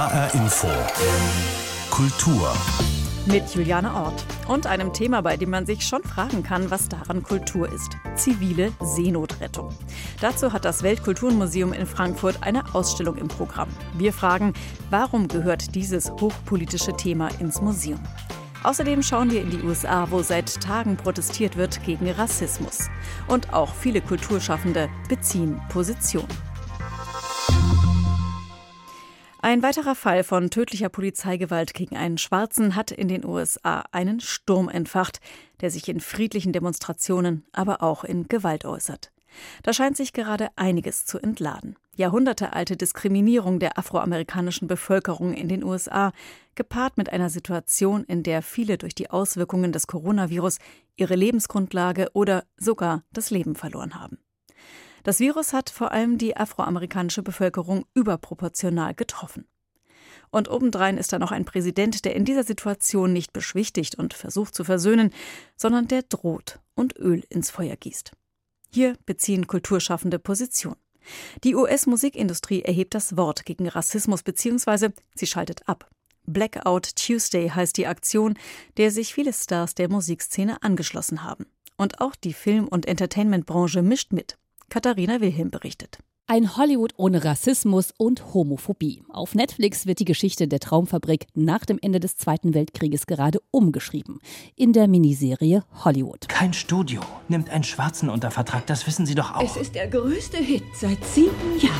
HR Info. Kultur. Mit Juliane Ort und einem Thema, bei dem man sich schon fragen kann, was daran Kultur ist. Zivile Seenotrettung. Dazu hat das Weltkulturmuseum in Frankfurt eine Ausstellung im Programm. Wir fragen, warum gehört dieses hochpolitische Thema ins Museum? Außerdem schauen wir in die USA, wo seit Tagen protestiert wird gegen Rassismus. Und auch viele Kulturschaffende beziehen Position. Ein weiterer Fall von tödlicher Polizeigewalt gegen einen Schwarzen hat in den USA einen Sturm entfacht, der sich in friedlichen Demonstrationen, aber auch in Gewalt äußert. Da scheint sich gerade einiges zu entladen. Jahrhundertealte Diskriminierung der afroamerikanischen Bevölkerung in den USA, gepaart mit einer Situation, in der viele durch die Auswirkungen des Coronavirus ihre Lebensgrundlage oder sogar das Leben verloren haben. Das Virus hat vor allem die afroamerikanische Bevölkerung überproportional getroffen. Und obendrein ist da noch ein Präsident, der in dieser Situation nicht beschwichtigt und versucht zu versöhnen, sondern der droht und Öl ins Feuer gießt. Hier beziehen Kulturschaffende Position. Die US-Musikindustrie erhebt das Wort gegen Rassismus bzw. sie schaltet ab. Blackout Tuesday heißt die Aktion, der sich viele Stars der Musikszene angeschlossen haben. Und auch die Film- und Entertainmentbranche mischt mit. Katharina Wilhelm berichtet. Ein Hollywood ohne Rassismus und Homophobie. Auf Netflix wird die Geschichte der Traumfabrik nach dem Ende des Zweiten Weltkrieges gerade umgeschrieben. In der Miniserie Hollywood. Kein Studio nimmt einen Schwarzen unter Vertrag, das wissen Sie doch auch. Es ist der größte Hit seit sieben Jahren.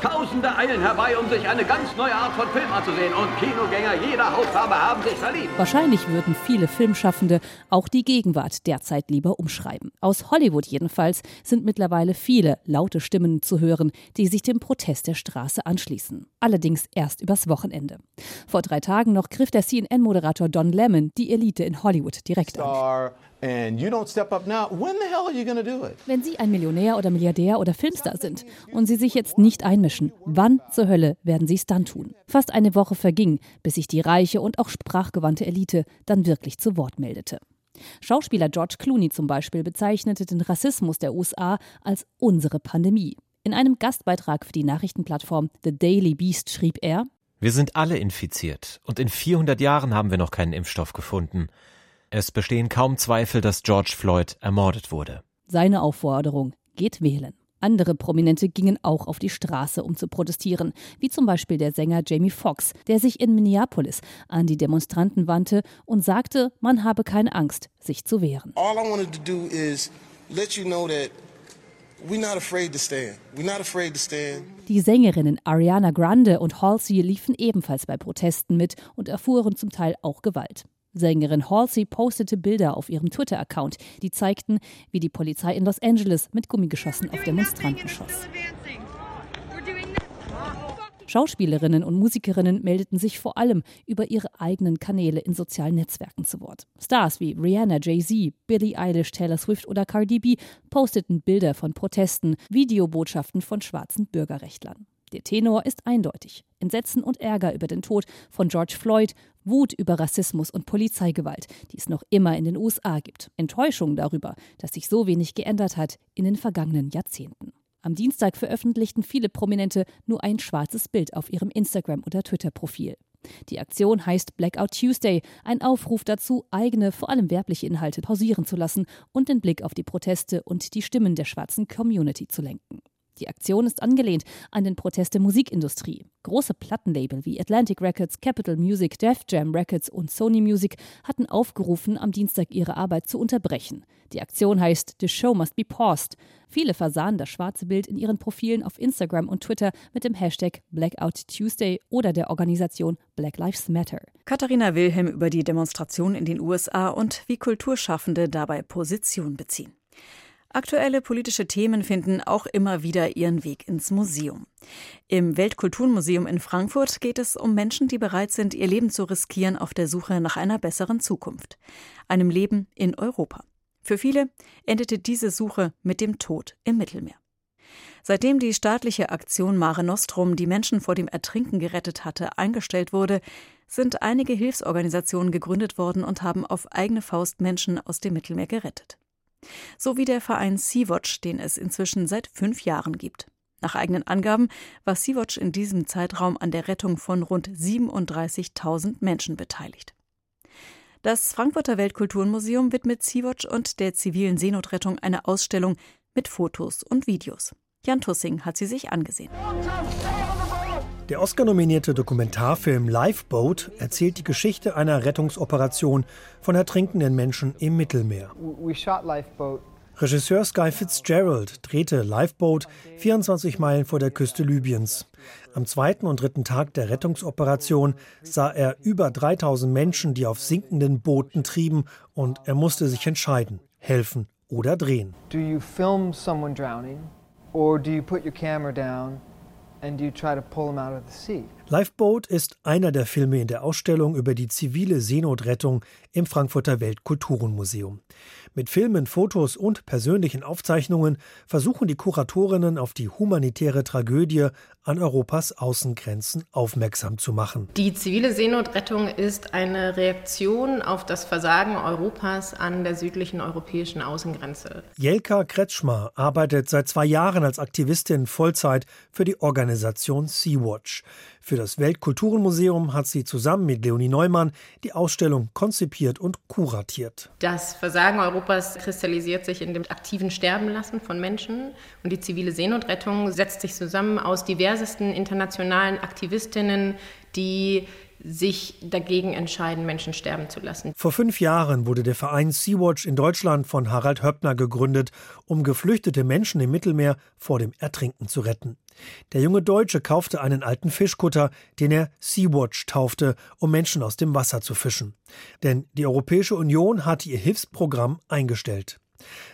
Tausende eilen herbei, um sich eine ganz neue Art von Film anzusehen. Und Kinogänger jeder Hautfarbe haben sich verliebt. Wahrscheinlich würden viele Filmschaffende auch die Gegenwart derzeit lieber umschreiben. Aus Hollywood jedenfalls sind mittlerweile viele laute Stimmen zu hören, die sich dem Protest der Straße anschließen. Allerdings erst übers Wochenende. Vor drei Tagen noch griff der CNN-Moderator Don Lemon die Elite in Hollywood direkt an. Wenn Sie ein Millionär oder Milliardär oder Filmstar sind und Sie sich jetzt nicht einmischen, wann zur Hölle werden Sie es dann tun? Fast eine Woche verging, bis sich die reiche und auch sprachgewandte Elite dann wirklich zu Wort meldete. Schauspieler George Clooney zum Beispiel bezeichnete den Rassismus der USA als unsere Pandemie. In einem Gastbeitrag für die Nachrichtenplattform The Daily Beast schrieb er: Wir sind alle infiziert und in 400 Jahren haben wir noch keinen Impfstoff gefunden. Es bestehen kaum Zweifel, dass George Floyd ermordet wurde. Seine Aufforderung geht wählen. Andere Prominente gingen auch auf die Straße, um zu protestieren, wie zum Beispiel der Sänger Jamie Foxx, der sich in Minneapolis an die Demonstranten wandte und sagte, man habe keine Angst, sich zu wehren. All I wanted to do is let you know that die Sängerinnen Ariana Grande und Halsey liefen ebenfalls bei Protesten mit und erfuhren zum Teil auch Gewalt. Sängerin Halsey postete Bilder auf ihrem Twitter-Account, die zeigten, wie die Polizei in Los Angeles mit Gummigeschossen auf Demonstranten schoss. Schauspielerinnen und Musikerinnen meldeten sich vor allem über ihre eigenen Kanäle in sozialen Netzwerken zu Wort. Stars wie Rihanna, Jay-Z, Billie Eilish, Taylor Swift oder Cardi B posteten Bilder von Protesten, Videobotschaften von schwarzen Bürgerrechtlern. Der Tenor ist eindeutig. Entsetzen und Ärger über den Tod von George Floyd, Wut über Rassismus und Polizeigewalt, die es noch immer in den USA gibt. Enttäuschung darüber, dass sich so wenig geändert hat in den vergangenen Jahrzehnten. Am Dienstag veröffentlichten viele Prominente nur ein schwarzes Bild auf ihrem Instagram- oder Twitter-Profil. Die Aktion heißt Blackout Tuesday, ein Aufruf dazu, eigene, vor allem werbliche Inhalte pausieren zu lassen und den Blick auf die Proteste und die Stimmen der schwarzen Community zu lenken. Die Aktion ist angelehnt an den Protest der Musikindustrie. Große Plattenlabel wie Atlantic Records, Capital Music, Def Jam Records und Sony Music hatten aufgerufen, am Dienstag ihre Arbeit zu unterbrechen. Die Aktion heißt The Show Must Be Paused. Viele versahen das schwarze Bild in ihren Profilen auf Instagram und Twitter mit dem Hashtag Blackout Tuesday oder der Organisation Black Lives Matter. Katharina Wilhelm über die Demonstration in den USA und wie Kulturschaffende dabei Position beziehen. Aktuelle politische Themen finden auch immer wieder ihren Weg ins Museum. Im Weltkulturmuseum in Frankfurt geht es um Menschen, die bereit sind, ihr Leben zu riskieren auf der Suche nach einer besseren Zukunft, einem Leben in Europa. Für viele endete diese Suche mit dem Tod im Mittelmeer. Seitdem die staatliche Aktion Mare Nostrum die Menschen vor dem Ertrinken gerettet hatte, eingestellt wurde, sind einige Hilfsorganisationen gegründet worden und haben auf eigene Faust Menschen aus dem Mittelmeer gerettet so wie der Verein Sea-Watch, den es inzwischen seit fünf Jahren gibt. Nach eigenen Angaben war Sea-Watch in diesem Zeitraum an der Rettung von rund 37.000 Menschen beteiligt. Das Frankfurter Weltkulturmuseum widmet Sea-Watch und der zivilen Seenotrettung eine Ausstellung mit Fotos und Videos. Jan Tussing hat sie sich angesehen. Der Oscar-nominierte Dokumentarfilm Lifeboat erzählt die Geschichte einer Rettungsoperation von ertrinkenden Menschen im Mittelmeer. Regisseur Sky Fitzgerald drehte Lifeboat 24 Meilen vor der Küste Libyens. Am zweiten und dritten Tag der Rettungsoperation sah er über 3000 Menschen, die auf sinkenden Booten trieben, und er musste sich entscheiden, helfen oder drehen. Do you film someone drowning or do you put your camera down Lifeboat ist einer der Filme in der Ausstellung über die zivile Seenotrettung im Frankfurter Weltkulturenmuseum. Mit Filmen, Fotos und persönlichen Aufzeichnungen versuchen die Kuratorinnen auf die humanitäre Tragödie an Europas Außengrenzen aufmerksam zu machen. Die zivile Seenotrettung ist eine Reaktion auf das Versagen Europas an der südlichen europäischen Außengrenze. Jelka Kretschmer arbeitet seit zwei Jahren als Aktivistin Vollzeit für die Organisation Sea-Watch. Für das Weltkulturenmuseum hat sie zusammen mit Leonie Neumann die Ausstellung konzipiert und kuratiert. Das Versagen Europas kristallisiert sich in dem aktiven Sterbenlassen von Menschen und die zivile Seenotrettung setzt sich zusammen aus diversesten internationalen Aktivistinnen, die sich dagegen entscheiden, Menschen sterben zu lassen. Vor fünf Jahren wurde der Verein Sea-Watch in Deutschland von Harald Höppner gegründet, um geflüchtete Menschen im Mittelmeer vor dem Ertrinken zu retten. Der junge Deutsche kaufte einen alten Fischkutter, den er Sea-Watch taufte, um Menschen aus dem Wasser zu fischen. Denn die Europäische Union hatte ihr Hilfsprogramm eingestellt.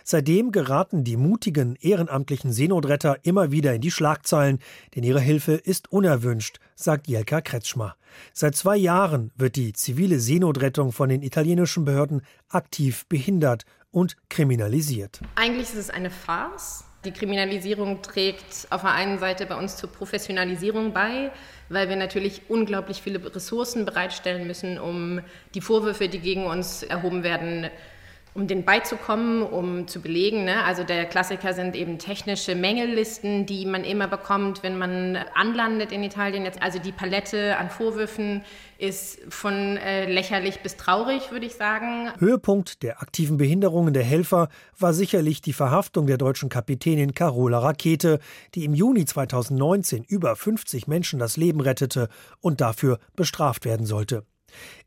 Seitdem geraten die mutigen ehrenamtlichen Seenotretter immer wieder in die Schlagzeilen, denn ihre Hilfe ist unerwünscht, sagt Jelka Kretschmer. Seit zwei Jahren wird die zivile Seenotrettung von den italienischen Behörden aktiv behindert und kriminalisiert. Eigentlich ist es eine Farce. Die Kriminalisierung trägt auf der einen Seite bei uns zur Professionalisierung bei, weil wir natürlich unglaublich viele Ressourcen bereitstellen müssen, um die Vorwürfe, die gegen uns erhoben werden, um den beizukommen, um zu belegen. Ne? Also der Klassiker sind eben technische Mängellisten, die man immer bekommt, wenn man anlandet in Italien. Jetzt also die Palette an Vorwürfen ist von äh, lächerlich bis traurig, würde ich sagen. Höhepunkt der aktiven Behinderungen der Helfer war sicherlich die Verhaftung der deutschen Kapitänin Carola Rakete, die im Juni 2019 über 50 Menschen das Leben rettete und dafür bestraft werden sollte.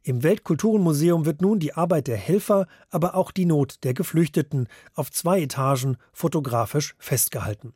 Im Weltkulturenmuseum wird nun die Arbeit der Helfer, aber auch die Not der Geflüchteten auf zwei Etagen fotografisch festgehalten.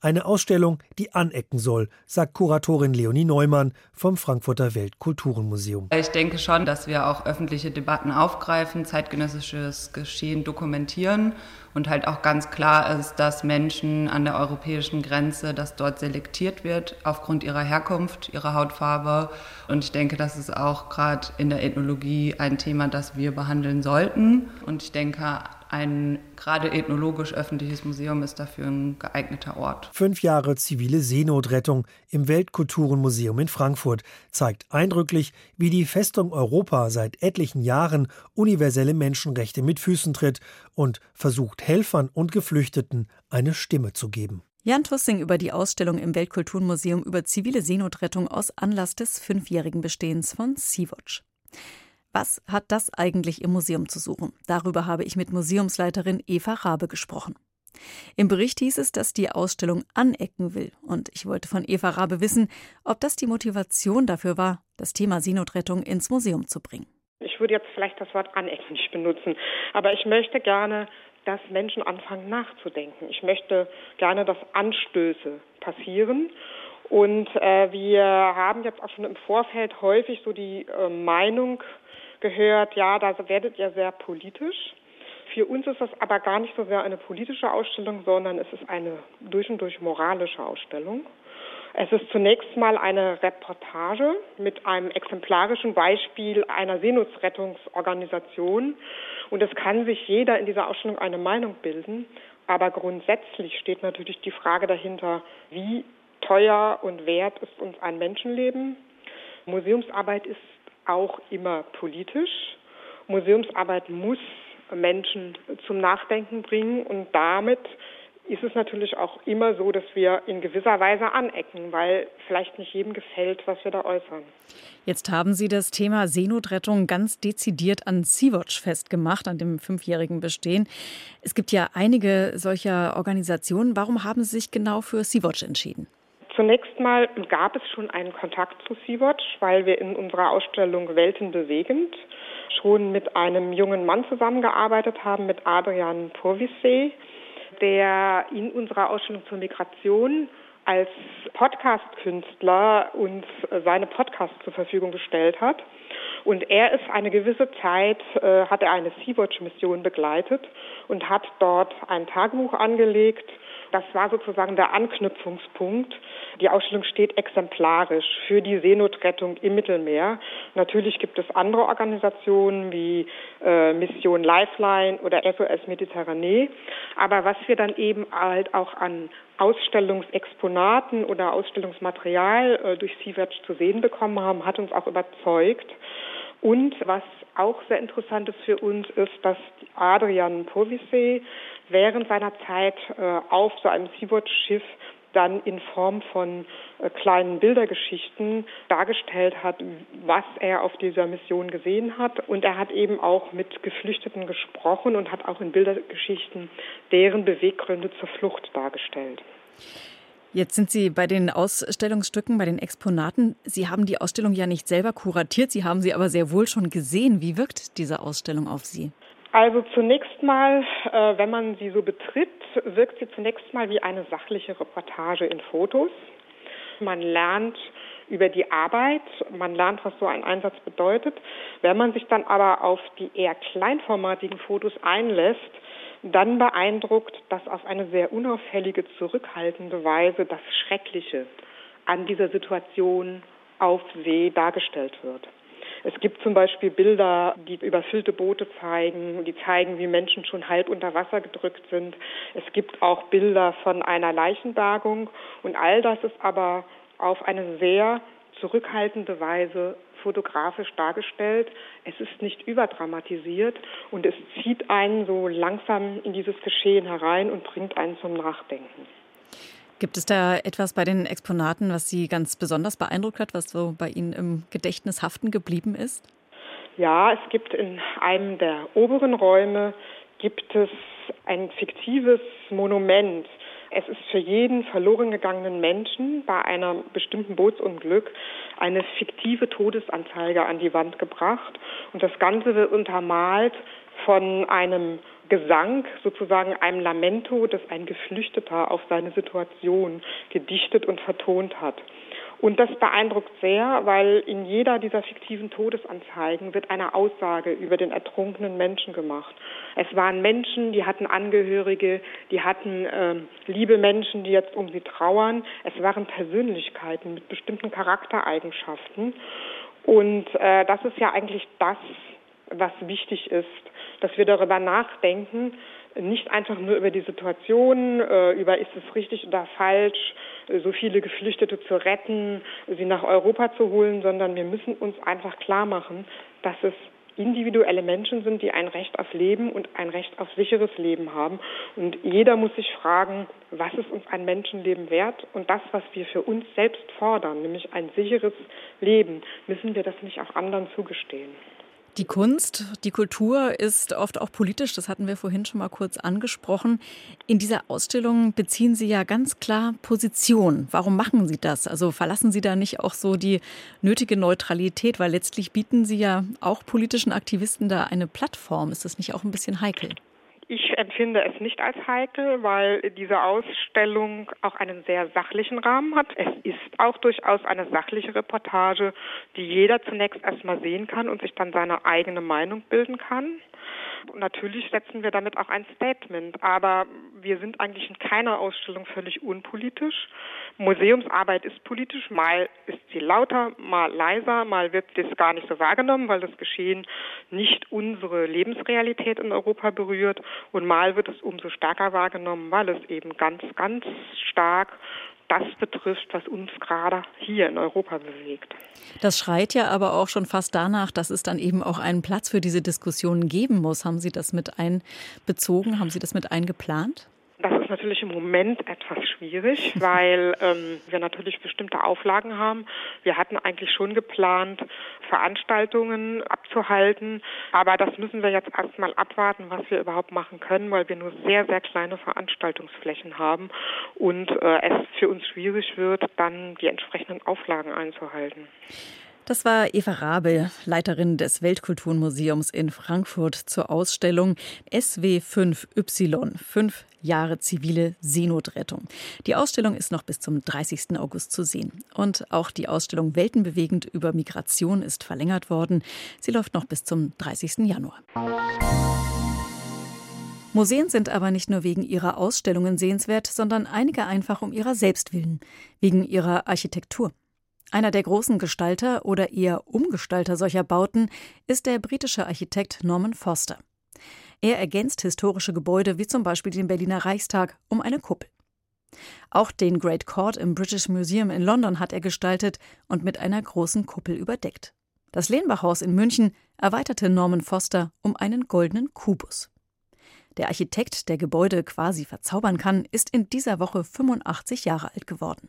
Eine Ausstellung, die anecken soll, sagt Kuratorin Leonie Neumann vom Frankfurter Weltkulturenmuseum. Ich denke schon, dass wir auch öffentliche Debatten aufgreifen, zeitgenössisches Geschehen dokumentieren und halt auch ganz klar ist, dass Menschen an der europäischen Grenze, dass dort selektiert wird aufgrund ihrer Herkunft, ihrer Hautfarbe. Und ich denke, das ist auch gerade in der Ethnologie ein Thema, das wir behandeln sollten. Und ich denke, ein gerade ethnologisch öffentliches Museum ist dafür ein geeigneter Ort. Fünf Jahre zivile Seenotrettung im Weltkulturenmuseum in Frankfurt zeigt eindrücklich, wie die Festung Europa seit etlichen Jahren universelle Menschenrechte mit Füßen tritt und versucht, Helfern und Geflüchteten eine Stimme zu geben. Jan Tussing über die Ausstellung im Weltkulturmuseum über zivile Seenotrettung aus Anlass des fünfjährigen Bestehens von Sea-Watch. Was hat das eigentlich im Museum zu suchen? Darüber habe ich mit Museumsleiterin Eva Rabe gesprochen. Im Bericht hieß es, dass die Ausstellung anecken will. Und ich wollte von Eva Rabe wissen, ob das die Motivation dafür war, das Thema Seenotrettung ins Museum zu bringen. Ich würde jetzt vielleicht das Wort anecken nicht benutzen, aber ich möchte gerne, dass Menschen anfangen nachzudenken. Ich möchte gerne, dass Anstöße passieren. Und äh, wir haben jetzt auch schon im Vorfeld häufig so die äh, Meinung gehört, ja, da werdet ihr sehr politisch. Für uns ist das aber gar nicht so sehr eine politische Ausstellung, sondern es ist eine durch und durch moralische Ausstellung. Es ist zunächst mal eine Reportage mit einem exemplarischen Beispiel einer Seenotrettungsorganisation. Und es kann sich jeder in dieser Ausstellung eine Meinung bilden. Aber grundsätzlich steht natürlich die Frage dahinter, wie teuer und wert ist uns ein Menschenleben. Museumsarbeit ist auch immer politisch. Museumsarbeit muss Menschen zum Nachdenken bringen und damit ist es natürlich auch immer so, dass wir in gewisser Weise anecken, weil vielleicht nicht jedem gefällt, was wir da äußern. Jetzt haben Sie das Thema Seenotrettung ganz dezidiert an Sea-Watch festgemacht, an dem fünfjährigen Bestehen. Es gibt ja einige solcher Organisationen. Warum haben Sie sich genau für Sea-Watch entschieden? Zunächst mal gab es schon einen Kontakt zu Sea-Watch, weil wir in unserer Ausstellung Welten bewegend schon mit einem jungen Mann zusammengearbeitet haben, mit Adrian Purvisey der in unserer Ausstellung zur Migration als Podcast-Künstler uns seine Podcasts zur Verfügung gestellt hat. Und er ist eine gewisse Zeit, äh, hat er eine Sea-Watch-Mission begleitet und hat dort ein Tagebuch angelegt das war sozusagen der Anknüpfungspunkt. Die Ausstellung steht exemplarisch für die Seenotrettung im Mittelmeer. Natürlich gibt es andere Organisationen wie äh, Mission Lifeline oder SOS Mediterranee. Aber was wir dann eben halt auch an Ausstellungsexponaten oder Ausstellungsmaterial äh, durch Sea-Watch zu sehen bekommen haben, hat uns auch überzeugt. Und was auch sehr interessant ist für uns, ist, dass Adrian Povise während seiner Zeit äh, auf so einem Sea-Watch-Schiff dann in Form von äh, kleinen Bildergeschichten dargestellt hat, was er auf dieser Mission gesehen hat. Und er hat eben auch mit Geflüchteten gesprochen und hat auch in Bildergeschichten deren Beweggründe zur Flucht dargestellt. Jetzt sind Sie bei den Ausstellungsstücken, bei den Exponaten. Sie haben die Ausstellung ja nicht selber kuratiert, Sie haben sie aber sehr wohl schon gesehen. Wie wirkt diese Ausstellung auf Sie? Also zunächst mal, äh, wenn man sie so betritt, wirkt sie zunächst mal wie eine sachliche Reportage in Fotos. Man lernt über die Arbeit, man lernt, was so ein Einsatz bedeutet. Wenn man sich dann aber auf die eher kleinformatigen Fotos einlässt, dann beeindruckt, dass auf eine sehr unauffällige, zurückhaltende Weise das Schreckliche an dieser Situation auf See dargestellt wird. Es gibt zum Beispiel Bilder, die überfüllte Boote zeigen, die zeigen, wie Menschen schon halb unter Wasser gedrückt sind. Es gibt auch Bilder von einer Leichenbergung und all das ist aber auf eine sehr zurückhaltende Weise fotografisch dargestellt. Es ist nicht überdramatisiert und es zieht einen so langsam in dieses Geschehen herein und bringt einen zum Nachdenken. Gibt es da etwas bei den Exponaten, was Sie ganz besonders beeindruckt hat, was so bei Ihnen im Gedächtnis haften geblieben ist? Ja, es gibt in einem der oberen Räume gibt es ein fiktives Monument, es ist für jeden verloren gegangenen Menschen bei einem bestimmten Bootsunglück eine fiktive Todesanzeige an die Wand gebracht und das Ganze wird untermalt von einem Gesang, sozusagen einem Lamento, das ein Geflüchteter auf seine Situation gedichtet und vertont hat. Und das beeindruckt sehr, weil in jeder dieser fiktiven Todesanzeigen wird eine Aussage über den ertrunkenen Menschen gemacht. Es waren Menschen, die hatten Angehörige, die hatten äh, liebe Menschen, die jetzt um sie trauern. Es waren Persönlichkeiten mit bestimmten Charaktereigenschaften. Und äh, das ist ja eigentlich das, was wichtig ist, dass wir darüber nachdenken, nicht einfach nur über die Situation, äh, über ist es richtig oder falsch, so viele Geflüchtete zu retten, sie nach Europa zu holen, sondern wir müssen uns einfach klar machen, dass es individuelle Menschen sind, die ein Recht auf Leben und ein Recht auf sicheres Leben haben. Und jeder muss sich fragen, was ist uns ein Menschenleben wert? Und das, was wir für uns selbst fordern, nämlich ein sicheres Leben, müssen wir das nicht auch anderen zugestehen. Die Kunst, die Kultur ist oft auch politisch, das hatten wir vorhin schon mal kurz angesprochen. In dieser Ausstellung beziehen Sie ja ganz klar Position. Warum machen Sie das? Also verlassen Sie da nicht auch so die nötige Neutralität, weil letztlich bieten Sie ja auch politischen Aktivisten da eine Plattform. Ist das nicht auch ein bisschen heikel? Ich empfinde es nicht als heikel, weil diese Ausstellung auch einen sehr sachlichen Rahmen hat. Es ist auch durchaus eine sachliche Reportage, die jeder zunächst erstmal sehen kann und sich dann seine eigene Meinung bilden kann. Natürlich setzen wir damit auch ein Statement, aber wir sind eigentlich in keiner Ausstellung völlig unpolitisch. Museumsarbeit ist politisch, mal ist sie lauter, mal leiser, mal wird das gar nicht so wahrgenommen, weil das Geschehen nicht unsere Lebensrealität in Europa berührt. Und mal wird es umso stärker wahrgenommen, weil es eben ganz, ganz stark das betrifft, was uns gerade hier in Europa bewegt. Das schreit ja aber auch schon fast danach, dass es dann eben auch einen Platz für diese Diskussionen geben muss. Haben Sie das mit einbezogen? Haben Sie das mit eingeplant? Das ist natürlich im Moment etwas schwierig, weil ähm, wir natürlich bestimmte Auflagen haben. Wir hatten eigentlich schon geplant, Veranstaltungen abzuhalten, aber das müssen wir jetzt erstmal abwarten, was wir überhaupt machen können, weil wir nur sehr, sehr kleine Veranstaltungsflächen haben und äh, es für uns schwierig wird, dann die entsprechenden Auflagen einzuhalten. Das war Eva Rabe, Leiterin des Weltkulturmuseums in Frankfurt zur Ausstellung SW5Y, fünf Jahre zivile Seenotrettung. Die Ausstellung ist noch bis zum 30. August zu sehen. Und auch die Ausstellung Weltenbewegend über Migration ist verlängert worden. Sie läuft noch bis zum 30. Januar. Museen sind aber nicht nur wegen ihrer Ausstellungen sehenswert, sondern einige einfach um ihrer selbst willen, wegen ihrer Architektur. Einer der großen Gestalter oder eher Umgestalter solcher Bauten ist der britische Architekt Norman Foster. Er ergänzt historische Gebäude wie zum Beispiel den Berliner Reichstag um eine Kuppel. Auch den Great Court im British Museum in London hat er gestaltet und mit einer großen Kuppel überdeckt. Das Lehnbachhaus in München erweiterte Norman Foster um einen goldenen Kubus. Der Architekt, der Gebäude quasi verzaubern kann, ist in dieser Woche 85 Jahre alt geworden.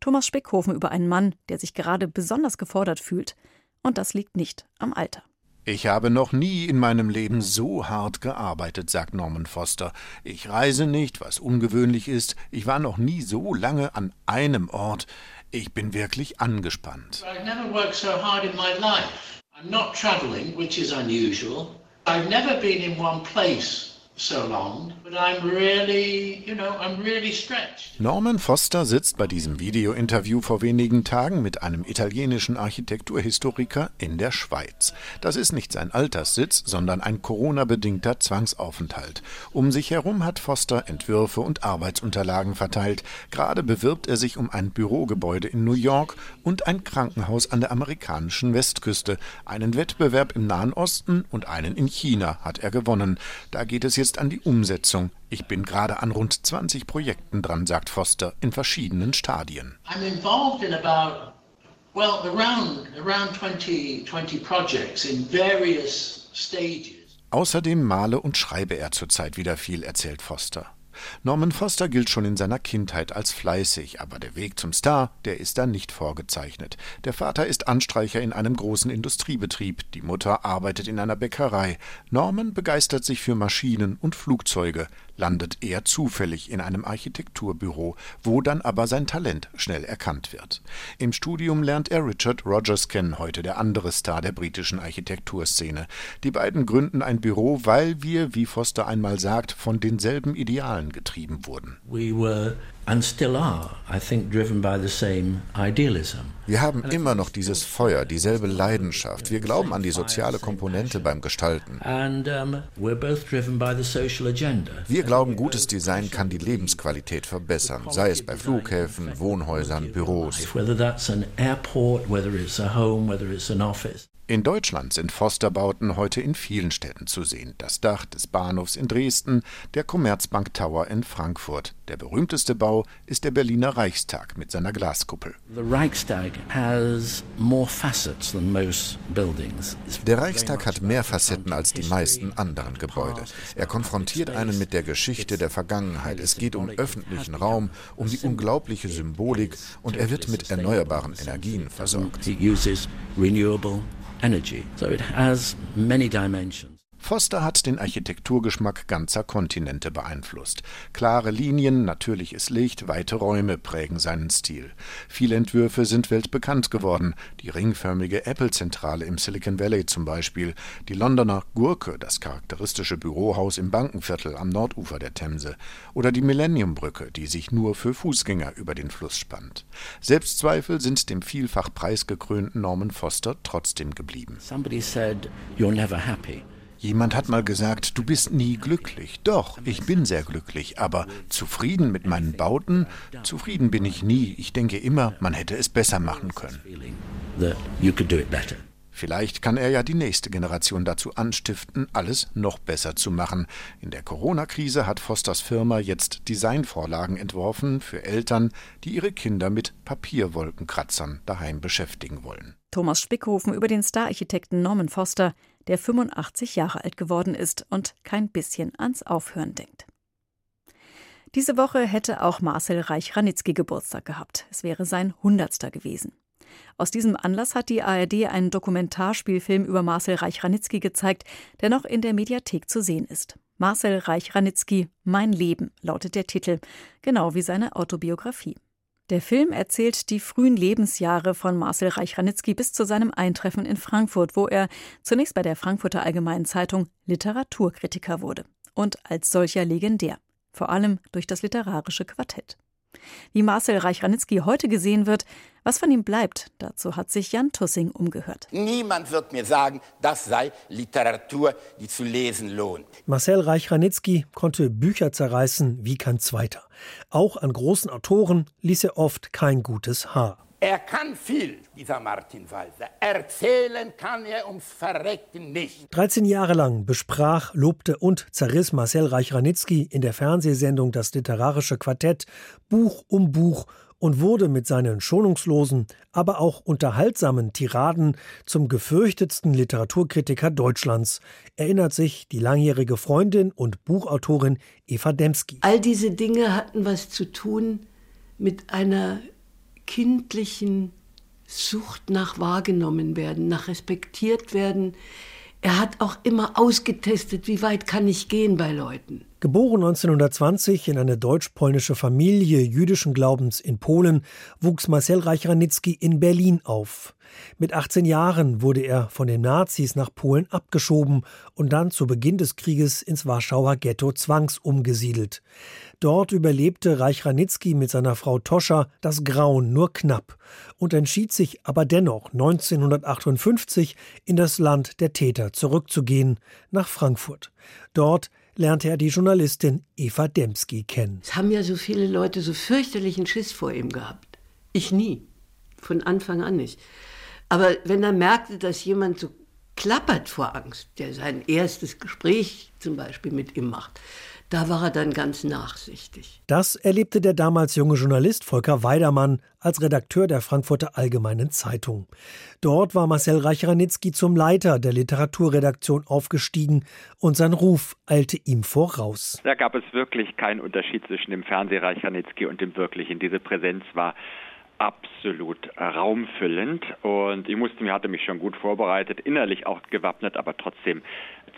Thomas Speckhofen über einen Mann, der sich gerade besonders gefordert fühlt. Und das liegt nicht am Alter. Ich habe noch nie in meinem Leben so hart gearbeitet, sagt Norman Foster. Ich reise nicht, was ungewöhnlich ist. Ich war noch nie so lange an einem Ort. Ich bin wirklich angespannt. I've never worked so hard in my life. I'm not traveling, which is unusual. I've never been in one place Norman Foster sitzt bei diesem Videointerview vor wenigen Tagen mit einem italienischen Architekturhistoriker in der Schweiz. Das ist nicht sein Alterssitz, sondern ein Corona-bedingter Zwangsaufenthalt. Um sich herum hat Foster Entwürfe und Arbeitsunterlagen verteilt. Gerade bewirbt er sich um ein Bürogebäude in New York und ein Krankenhaus an der amerikanischen Westküste. Einen Wettbewerb im Nahen Osten und einen in China hat er gewonnen. Da geht es jetzt jetzt an die Umsetzung. Ich bin gerade an rund 20 Projekten dran, sagt Foster, in verschiedenen Stadien. I'm involved in about, well, around, around 20, 20 projects in various stages. Außerdem male und schreibe er zurzeit wieder viel, erzählt Foster. Norman Foster gilt schon in seiner Kindheit als fleißig, aber der Weg zum Star, der ist da nicht vorgezeichnet. Der Vater ist Anstreicher in einem großen Industriebetrieb, die Mutter arbeitet in einer Bäckerei. Norman begeistert sich für Maschinen und Flugzeuge landet er zufällig in einem Architekturbüro, wo dann aber sein Talent schnell erkannt wird. Im Studium lernt er Richard Rogers kennen, heute der andere Star der britischen Architekturszene. Die beiden gründen ein Büro, weil wir, wie Foster einmal sagt, von denselben Idealen getrieben wurden. We and still are, I think, driven by the same idealism. Wir haben immer noch dieses Feuer, dieselbe Leidenschaft. Wir glauben an die soziale Komponente beim Gestalten. Wir glauben, gutes Design kann die Lebensqualität verbessern, sei es bei Flughäfen, Wohnhäusern, Büros. In Deutschland sind Foster-Bauten heute in vielen Städten zu sehen. Das Dach des Bahnhofs in Dresden, der Commerzbank Tower in Frankfurt. Der berühmteste Bau ist der Berliner Reichstag mit seiner Glaskuppel. Der Reichstag hat mehr Facetten als die meisten anderen Gebäude. Er konfrontiert einen mit der Geschichte der Vergangenheit. Es geht um öffentlichen Raum, um die unglaubliche Symbolik und er wird mit erneuerbaren Energien versorgt energy. So it has many dimensions. Foster hat den Architekturgeschmack ganzer Kontinente beeinflusst. Klare Linien, natürliches Licht, weite Räume prägen seinen Stil. Viele Entwürfe sind weltbekannt geworden. Die ringförmige Apple-Zentrale im Silicon Valley zum Beispiel, die Londoner Gurke, das charakteristische Bürohaus im Bankenviertel am Nordufer der Themse, oder die Millenniumbrücke, die sich nur für Fußgänger über den Fluss spannt. Selbstzweifel sind dem vielfach preisgekrönten Norman Foster trotzdem geblieben. Somebody said, You're never happy. Jemand hat mal gesagt, du bist nie glücklich. Doch, ich bin sehr glücklich, aber zufrieden mit meinen Bauten? Zufrieden bin ich nie. Ich denke immer, man hätte es besser machen können. Vielleicht kann er ja die nächste Generation dazu anstiften, alles noch besser zu machen. In der Corona-Krise hat Fosters Firma jetzt Designvorlagen entworfen für Eltern, die ihre Kinder mit Papierwolkenkratzern daheim beschäftigen wollen. Thomas Spickhofen über den Stararchitekten Norman Foster, der 85 Jahre alt geworden ist und kein bisschen ans Aufhören denkt. Diese Woche hätte auch Marcel Reich-Ranitzky Geburtstag gehabt. Es wäre sein Hundertster gewesen. Aus diesem Anlass hat die ARD einen Dokumentarspielfilm über Marcel Reich-Ranitzky gezeigt, der noch in der Mediathek zu sehen ist. Marcel Reich-Ranitzky, Mein Leben lautet der Titel, genau wie seine Autobiografie. Der Film erzählt die frühen Lebensjahre von Marcel Reich-Ranitzky bis zu seinem Eintreffen in Frankfurt, wo er zunächst bei der Frankfurter Allgemeinen Zeitung Literaturkritiker wurde und als solcher legendär, vor allem durch das literarische Quartett. Wie Marcel Reich-Ranitzky heute gesehen wird, was von ihm bleibt, dazu hat sich Jan Tussing umgehört. Niemand wird mir sagen, das sei Literatur, die zu lesen lohnt. Marcel Reich-Ranitzky konnte Bücher zerreißen wie kein zweiter. Auch an großen Autoren ließ er oft kein gutes Haar. Er kann viel, dieser Martin Walser. Erzählen kann er ums Verrecken nicht. 13 Jahre lang besprach, lobte und zerriss Marcel Reich-Ranitzky in der Fernsehsendung Das literarische Quartett Buch um Buch und wurde mit seinen schonungslosen, aber auch unterhaltsamen Tiraden zum gefürchtetsten Literaturkritiker Deutschlands, erinnert sich die langjährige Freundin und Buchautorin Eva Demski. All diese Dinge hatten was zu tun mit einer kindlichen Sucht nach wahrgenommen werden, nach respektiert werden. Er hat auch immer ausgetestet, wie weit kann ich gehen bei Leuten. Geboren 1920 in eine deutsch-polnische Familie jüdischen Glaubens in Polen, wuchs Marcel Reich-Ranitzky in Berlin auf. Mit 18 Jahren wurde er von den Nazis nach Polen abgeschoben und dann zu Beginn des Krieges ins Warschauer Ghetto zwangsumgesiedelt. Dort überlebte Reich-Ranitzky mit seiner Frau Toscha das Grauen nur knapp und entschied sich aber dennoch 1958 in das Land der Täter zurückzugehen, nach Frankfurt. Dort lernte er die Journalistin Eva Demski kennen. Es haben ja so viele Leute so fürchterlichen Schiss vor ihm gehabt. Ich nie. Von Anfang an nicht. Aber wenn er merkte, dass jemand so klappert vor Angst, der sein erstes Gespräch zum Beispiel mit ihm macht, da war er dann ganz nachsichtig. Das erlebte der damals junge Journalist Volker Weidermann als Redakteur der Frankfurter Allgemeinen Zeitung. Dort war Marcel Reich-Ranitzky zum Leiter der Literaturredaktion aufgestiegen und sein Ruf eilte ihm voraus. Da gab es wirklich keinen Unterschied zwischen dem Fernsehreich Ranitzky und dem wirklichen. Diese Präsenz war absolut raumfüllend und ich musste mir hatte mich schon gut vorbereitet, innerlich auch gewappnet, aber trotzdem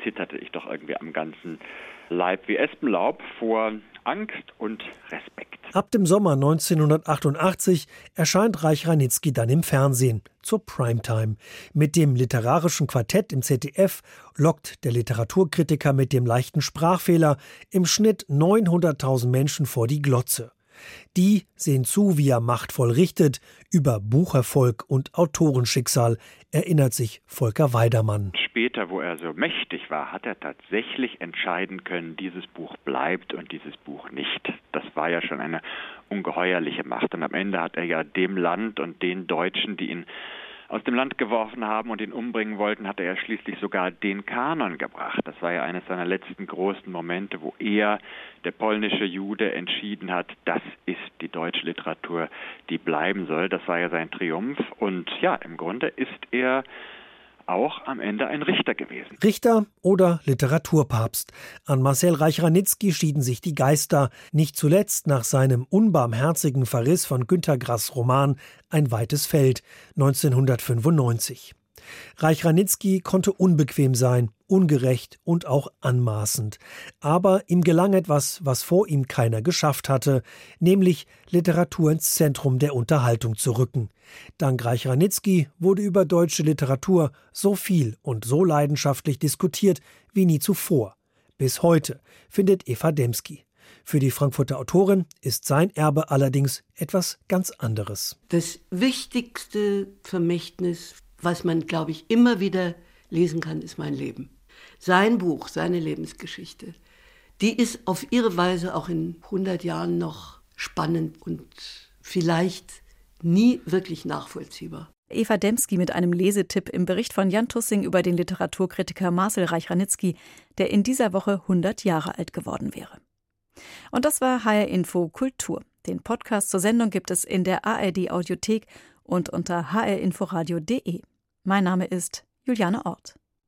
zitterte ich doch irgendwie am ganzen Leib wie Espenlaub vor Angst und Respekt. Ab dem Sommer 1988 erscheint Reich Ranitzky dann im Fernsehen zur Primetime. Mit dem literarischen Quartett im ZDF lockt der Literaturkritiker mit dem leichten Sprachfehler im Schnitt 900.000 Menschen vor die Glotze. Die sehen zu, wie er machtvoll richtet, über Bucherfolg und Autorenschicksal, erinnert sich Volker Weidermann. Später, wo er so mächtig war, hat er tatsächlich entscheiden können, dieses Buch bleibt und dieses Buch nicht. Das war ja schon eine ungeheuerliche Macht. Und am Ende hat er ja dem Land und den Deutschen, die ihn aus dem Land geworfen haben und ihn umbringen wollten, hat er schließlich sogar den Kanon gebracht. Das war ja eines seiner letzten großen Momente, wo er, der polnische Jude, entschieden hat, das ist die deutsche Literatur, die bleiben soll. Das war ja sein Triumph. Und ja, im Grunde ist er auch am Ende ein Richter gewesen. Richter oder Literaturpapst. An Marcel Reich-Ranitzky schieden sich die Geister, nicht zuletzt nach seinem unbarmherzigen Verriss von Günter Grass Roman Ein weites Feld 1995. Reich Ranitzky konnte unbequem sein, ungerecht und auch anmaßend. Aber ihm gelang etwas, was vor ihm keiner geschafft hatte, nämlich Literatur ins Zentrum der Unterhaltung zu rücken. Dank Reich Ranitzky wurde über deutsche Literatur so viel und so leidenschaftlich diskutiert wie nie zuvor. Bis heute, findet Eva Demski. Für die Frankfurter Autorin ist sein Erbe allerdings etwas ganz anderes. Das wichtigste Vermächtnis was man, glaube ich, immer wieder lesen kann, ist mein Leben. Sein Buch, seine Lebensgeschichte, die ist auf ihre Weise auch in 100 Jahren noch spannend und vielleicht nie wirklich nachvollziehbar. Eva Demski mit einem Lesetipp im Bericht von Jan Tussing über den Literaturkritiker Marcel Reich-Ranitzky, der in dieser Woche 100 Jahre alt geworden wäre. Und das war HR Info Kultur. Den Podcast zur Sendung gibt es in der ARD Audiothek und unter hrinforadio.de. Mein Name ist Juliane Ort.